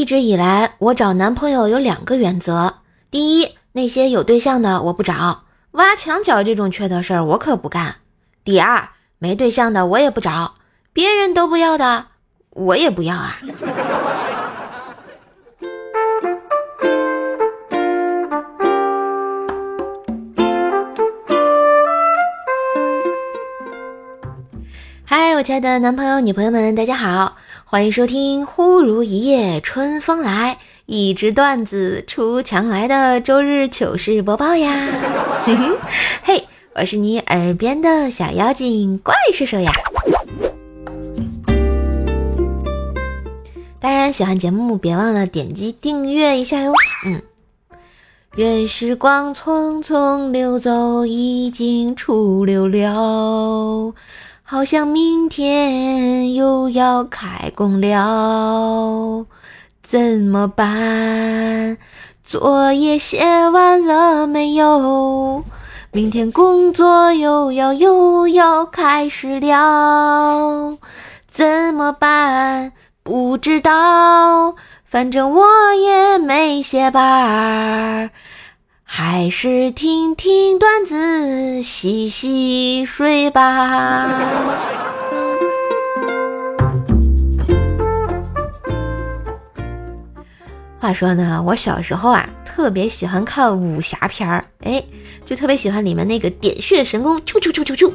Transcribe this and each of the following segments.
一直以来，我找男朋友有两个原则：第一，那些有对象的我不找，挖墙脚这种缺德事儿我可不干；第二，没对象的我也不找，别人都不要的我也不要啊。嗨，我亲爱的男朋友、女朋友们，大家好，欢迎收听《忽如一夜春风来，一支段子出墙来》的周日糗事播报呀！嘿，我是你耳边的小妖精怪兽兽呀！当然，喜欢节目别忘了点击订阅一下哟。嗯，任时光匆匆流走，已经初六了。好像明天又要开工了，怎么办？作业写完了没有？明天工作又要又要开始了，怎么办？不知道，反正我也没写班儿。还是听听段子，洗洗睡吧。话说呢，我小时候啊，特别喜欢看武侠片儿，哎，就特别喜欢里面那个点穴神功，啾啾啾啾啾，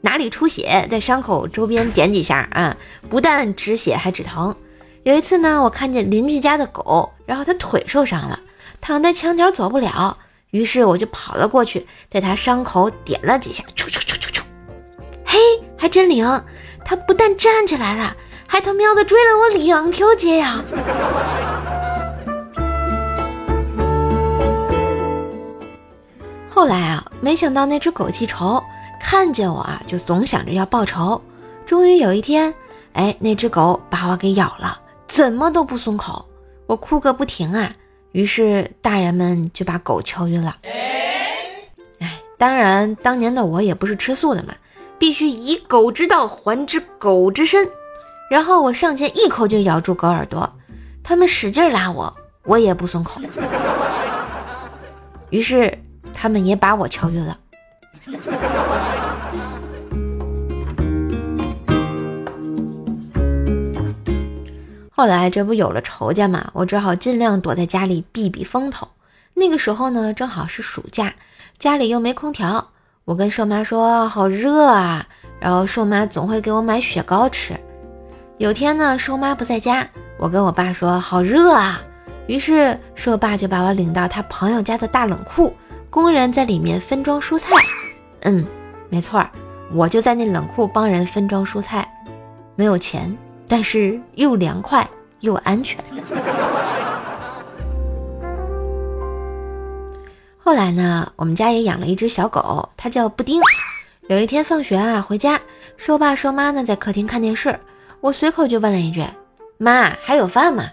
哪里出血，在伤口周边点几下啊，不但止血还止疼。有一次呢，我看见邻居家的狗，然后它腿受伤了，躺在墙角走不了。于是我就跑了过去，在他伤口点了几下，啾啾啾啾啾，嘿，还真灵！他不但站起来了，还他喵的追了我两条街呀！后来啊，没想到那只狗记仇，看见我啊，就总想着要报仇。终于有一天，哎，那只狗把我给咬了，怎么都不松口，我哭个不停啊！于是大人们就把狗敲晕了。哎，当然，当年的我也不是吃素的嘛，必须以狗之道还之狗之身。然后我上前一口就咬住狗耳朵，他们使劲拉我，我也不松口。于是他们也把我敲晕了。后来这不有了仇家嘛，我只好尽量躲在家里避避风头。那个时候呢，正好是暑假，家里又没空调，我跟瘦妈说好热啊，然后瘦妈总会给我买雪糕吃。有天呢，瘦妈不在家，我跟我爸说好热啊，于是瘦爸就把我领到他朋友家的大冷库，工人在里面分装蔬菜。嗯，没错，我就在那冷库帮人分装蔬菜，没有钱。但是又凉快又安全。后来呢，我们家也养了一只小狗，它叫布丁。有一天放学啊，回家，瘦爸瘦妈呢在客厅看电视，我随口就问了一句：“妈，还有饭吗？”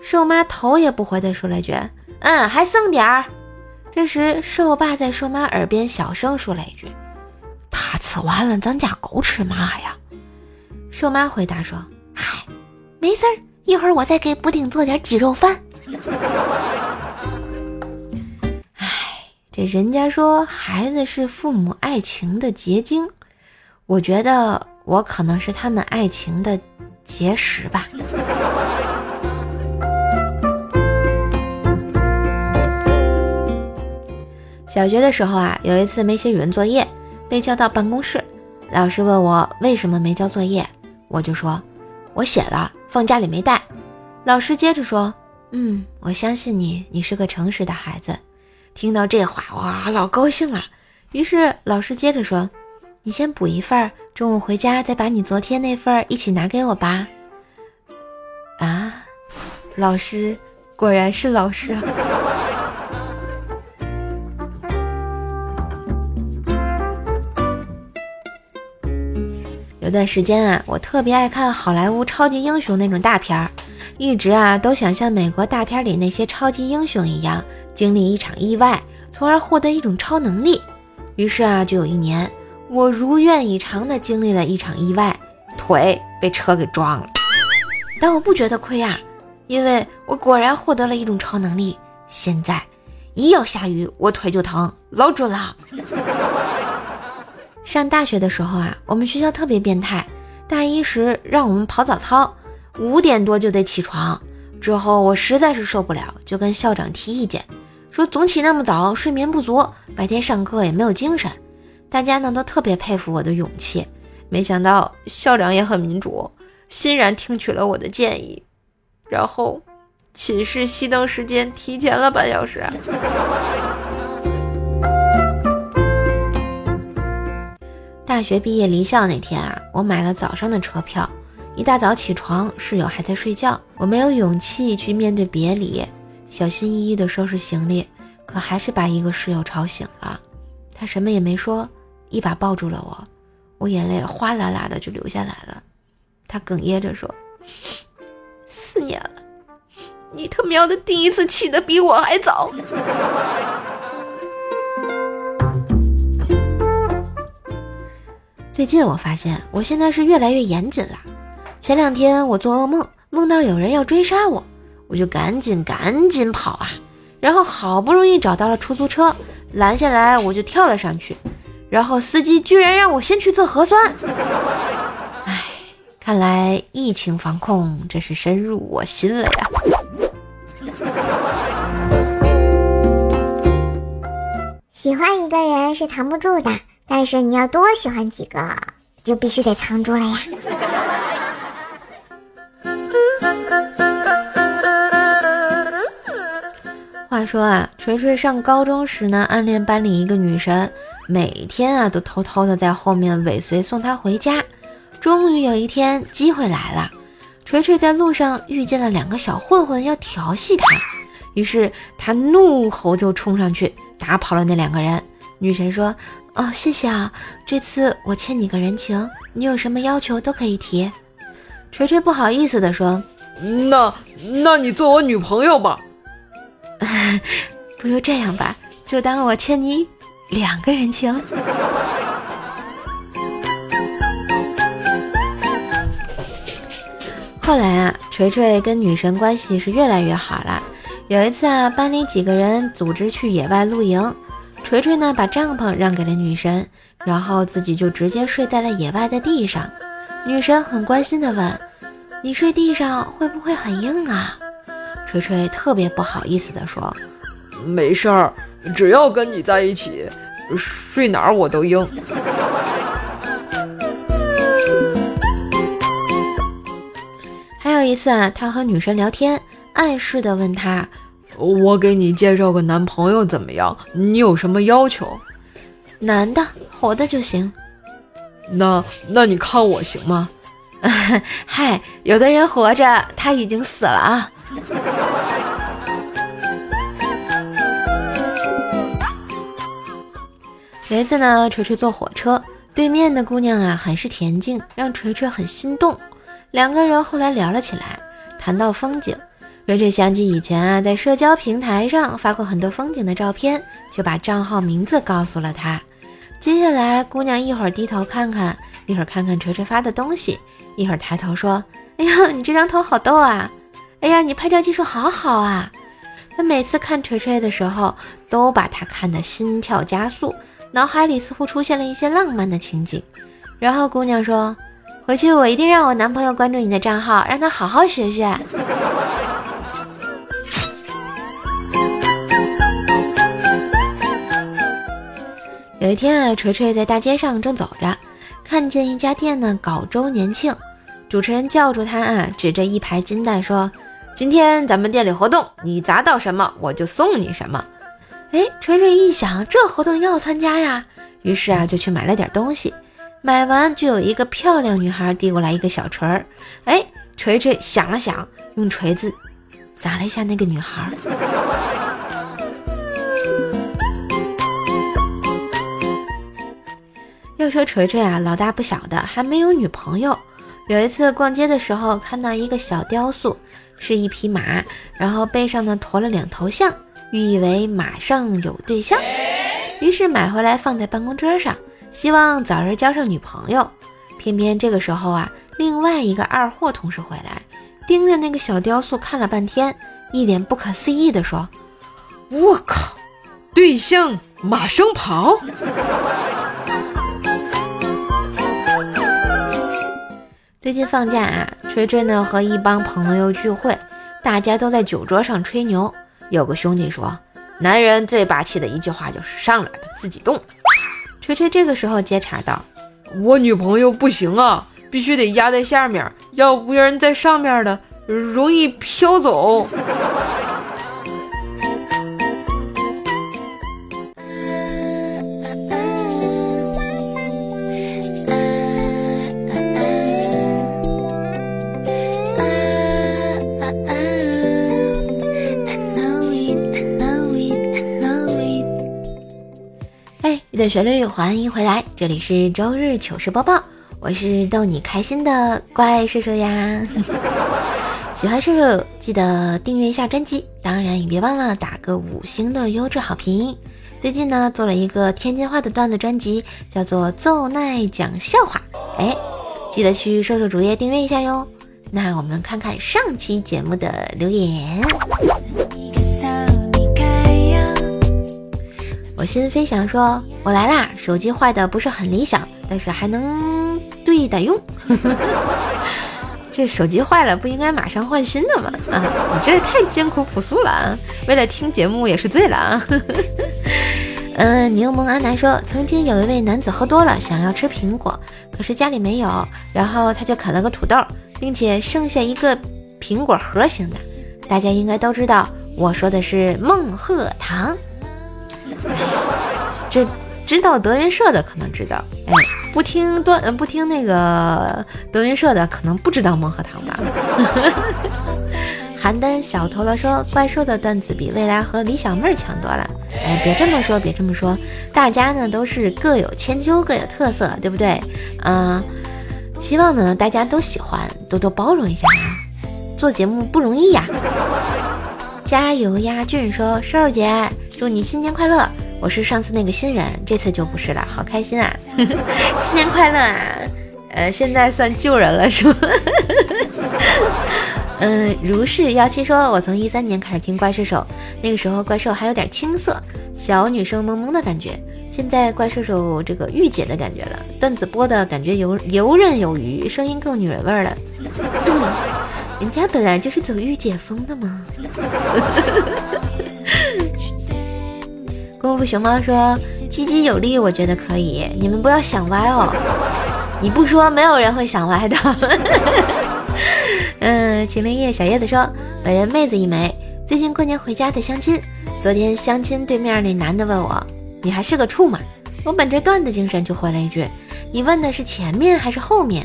瘦妈头也不回的说了一句：“嗯，还剩点儿。”这时瘦爸在瘦妈耳边小声说了一句：“他吃完了，咱家狗吃嘛呀？”瘦妈回答说：“，没事儿，一会儿我再给布丁做点鸡肉饭。”哎，这人家说孩子是父母爱情的结晶，我觉得我可能是他们爱情的结石吧。小学的时候啊，有一次没写语文作业，被叫到办公室，老师问我为什么没交作业。我就说，我写了，放家里没带。老师接着说，嗯，我相信你，你是个诚实的孩子。听到这话，哇，老高兴了。于是老师接着说，你先补一份，中午回家再把你昨天那份一起拿给我吧。啊，老师果然是老师。有段时间啊，我特别爱看好莱坞超级英雄那种大片儿，一直啊都想像美国大片里那些超级英雄一样，经历一场意外，从而获得一种超能力。于是啊，就有一年，我如愿以偿的经历了一场意外，腿被车给撞了。但我不觉得亏啊，因为我果然获得了一种超能力，现在一要下雨我腿就疼，老准了。上大学的时候啊，我们学校特别变态，大一时让我们跑早操，五点多就得起床。之后我实在是受不了，就跟校长提意见，说总起那么早，睡眠不足，白天上课也没有精神。大家呢都特别佩服我的勇气，没想到校长也很民主，欣然听取了我的建议，然后寝室熄灯时间提前了半小时。大学毕业离校那天啊，我买了早上的车票。一大早起床，室友还在睡觉，我没有勇气去面对别离，小心翼翼地收拾行李，可还是把一个室友吵醒了。他什么也没说，一把抱住了我，我眼泪哗啦啦的就流下来了。他哽咽着说：“四年了，你他喵的第一次起的比我还早。”最近我发现，我现在是越来越严谨了。前两天我做噩梦，梦到有人要追杀我，我就赶紧赶紧跑啊，然后好不容易找到了出租车，拦下来我就跳了上去，然后司机居然让我先去做核酸。唉，看来疫情防控真是深入我心了呀。喜欢一个人是藏不住的，但是你要多喜欢几个，就必须得藏住了呀。话说啊，锤锤上高中时呢，暗恋班里一个女神，每天啊都偷偷的在后面尾随送她回家。终于有一天，机会来了，锤锤在路上遇见了两个小混混要调戏他，于是他怒吼就冲上去打跑了那两个人。女神说：“哦，谢谢啊，这次我欠你个人情，你有什么要求都可以提。”锤锤不好意思地说：“那那你做我女朋友吧。”不如这样吧，就当我欠你两个人情。后来啊，锤锤跟女神关系是越来越好了。有一次啊，班里几个人组织去野外露营，锤锤呢把帐篷让给了女神，然后自己就直接睡在了野外的地上。女神很关心的问：“你睡地上会不会很硬啊？”锤锤特别不好意思的说：“没事儿，只要跟你在一起，睡哪儿我都硬。”还有一次啊，他和女神聊天，暗示的问他：“我给你介绍个男朋友怎么样？你有什么要求？男的，活的就行。那那你看我行吗？” 嗨，有的人活着，他已经死了啊。有一次呢，锤锤坐火车，对面的姑娘啊很是恬静，让锤锤很心动。两个人后来聊了起来，谈到风景，锤锤想起以前啊在社交平台上发过很多风景的照片，就把账号名字告诉了他。接下来，姑娘一会儿低头看看，一会儿看看锤锤发的东西。一会儿抬头说：“哎呀，你这张头好逗啊！哎呀，你拍照技术好好啊！”她每次看锤锤的时候，都把他看得心跳加速，脑海里似乎出现了一些浪漫的情景。然后姑娘说：“回去我一定让我男朋友关注你的账号，让他好好学学。”一天啊，锤锤在大街上正走着。看见一家店呢搞周年庆，主持人叫住他啊，指着一排金蛋说：“今天咱们店里活动，你砸到什么我就送你什么。”哎，锤锤一想，这活动要参加呀，于是啊就去买了点东西。买完就有一个漂亮女孩递过来一个小锤儿，哎，锤锤想了想，用锤子砸了一下那个女孩。要说锤锤啊，老大不小的，还没有女朋友。有一次逛街的时候，看到一个小雕塑，是一匹马，然后背上呢驮了两头象，寓意为马上有对象。于是买回来放在办公桌上，希望早日交上女朋友。偏偏这个时候啊，另外一个二货同事回来，盯着那个小雕塑看了半天，一脸不可思议地说：“我靠，对象马生跑！”最近放假啊，锤锤呢和一帮朋友聚会，大家都在酒桌上吹牛。有个兄弟说：“男人最霸气的一句话就是上来吧，自己动。”锤锤这个时候接茬道：“我女朋友不行啊，必须得压在下面，要不然在上面的容易飘走。”的旋律，欢迎回来，这里是周日糗事播报，我是逗你开心的怪兽兽呀。喜欢兽兽记得订阅一下专辑，当然也别忘了打个五星的优质好评。最近呢做了一个天津话的段子专辑，叫做奏奈讲笑话，哎，记得去兽兽主页订阅一下哟。那我们看看上期节目的留言。我心飞翔说：“我来啦！手机坏的不是很理想，但是还能对待用。这手机坏了不应该马上换新的吗？啊，你这也太艰苦朴素了啊！为了听节目也是醉了啊！嗯，柠檬阿南说，曾经有一位男子喝多了，想要吃苹果，可是家里没有，然后他就啃了个土豆，并且剩下一个苹果核型的。大家应该都知道，我说的是孟鹤堂。” 这知道德云社的可能知道，哎，不听段不听那个德云社的可能不知道孟鹤堂吧。邯郸小陀螺说怪兽的段子比未来和李小妹强多了，哎，别这么说，别这么说，大家呢都是各有千秋，各有特色，对不对？啊，希望呢大家都喜欢，多多包容一下啊，做节目不容易呀。加油呀，俊说瘦儿姐。祝你新年快乐！我是上次那个新人，这次就不是了，好开心啊！新年快乐啊！呃，现在算旧人了是吗？嗯，如是幺七说，我从一三年开始听怪兽手，那个时候怪兽还有点青涩，小女生萌萌的感觉。现在怪兽手这个御姐的感觉了，段子播的感觉游游刃有余，声音更女人味了。人家本来就是走御姐风的嘛。功夫熊猫说：“积极有力，我觉得可以。你们不要想歪哦。你不说，没有人会想歪的。”嗯，晴灵叶小叶子说：“本人妹子一枚，最近过年回家的相亲。昨天相亲对面那男的问我：‘你还是个处吗？’我本着段子精神就回了一句：‘你问的是前面还是后面？’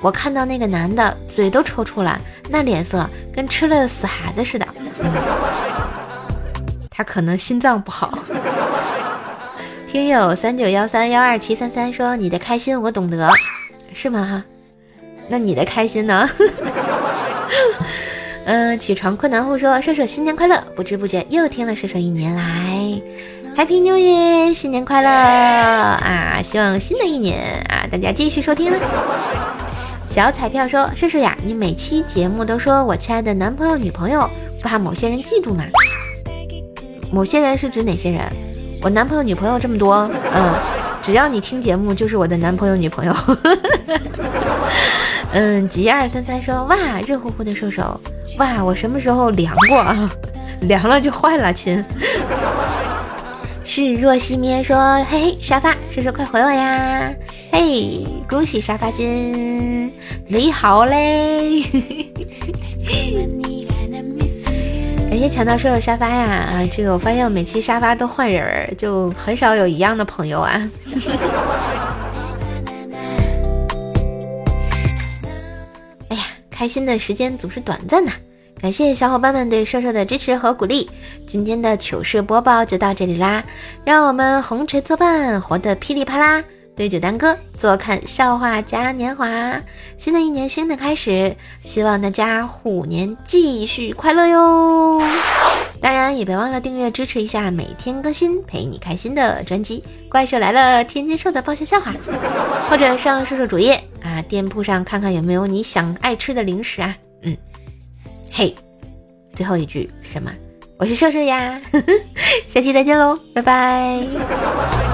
我看到那个男的嘴都抽搐了，那脸色跟吃了死孩子似的。他可能心脏不好。”听友三九幺三幺二七三三说：“你的开心我懂得，是吗？那你的开心呢？嗯，起床困难户说：射手新年快乐！不知不觉又听了射手一年来，Happy New Year，新年快乐啊！希望新的一年啊，大家继续收听。小彩票说：射手呀，你每期节目都说我亲爱的男朋友女朋友，不怕某些人记住吗？某些人是指哪些人？”我男朋友女朋友这么多，嗯，只要你听节目，就是我的男朋友女朋友。嗯，吉二三三说，哇，热乎乎的瘦瘦，哇，我什么时候凉过啊？凉了就坏了，亲。是若西咩说，嘿嘿，沙发，瘦瘦快回我呀！嘿，恭喜沙发君，你好嘞。嘿嘿感谢抢到射手沙发呀！啊，这个我发现我每期沙发都换人儿，就很少有一样的朋友啊。哎呀，开心的时间总是短暂的。感谢小伙伴们对射手的支持和鼓励。今天的糗事播报就到这里啦，让我们红尘作伴，活得噼里啪啦。对酒当歌，坐看笑话嘉年华。新的一年，新的开始，希望大家虎年继续快乐哟！当然也别忘了订阅支持一下每天更新陪你开心的专辑《怪兽来了》，天津兽的爆笑笑话，或者上兽兽主页啊，店铺上看看有没有你想爱吃的零食啊。嗯，嘿，最后一句什么？我是瘦瘦呀，呵 呵下期再见喽，拜拜。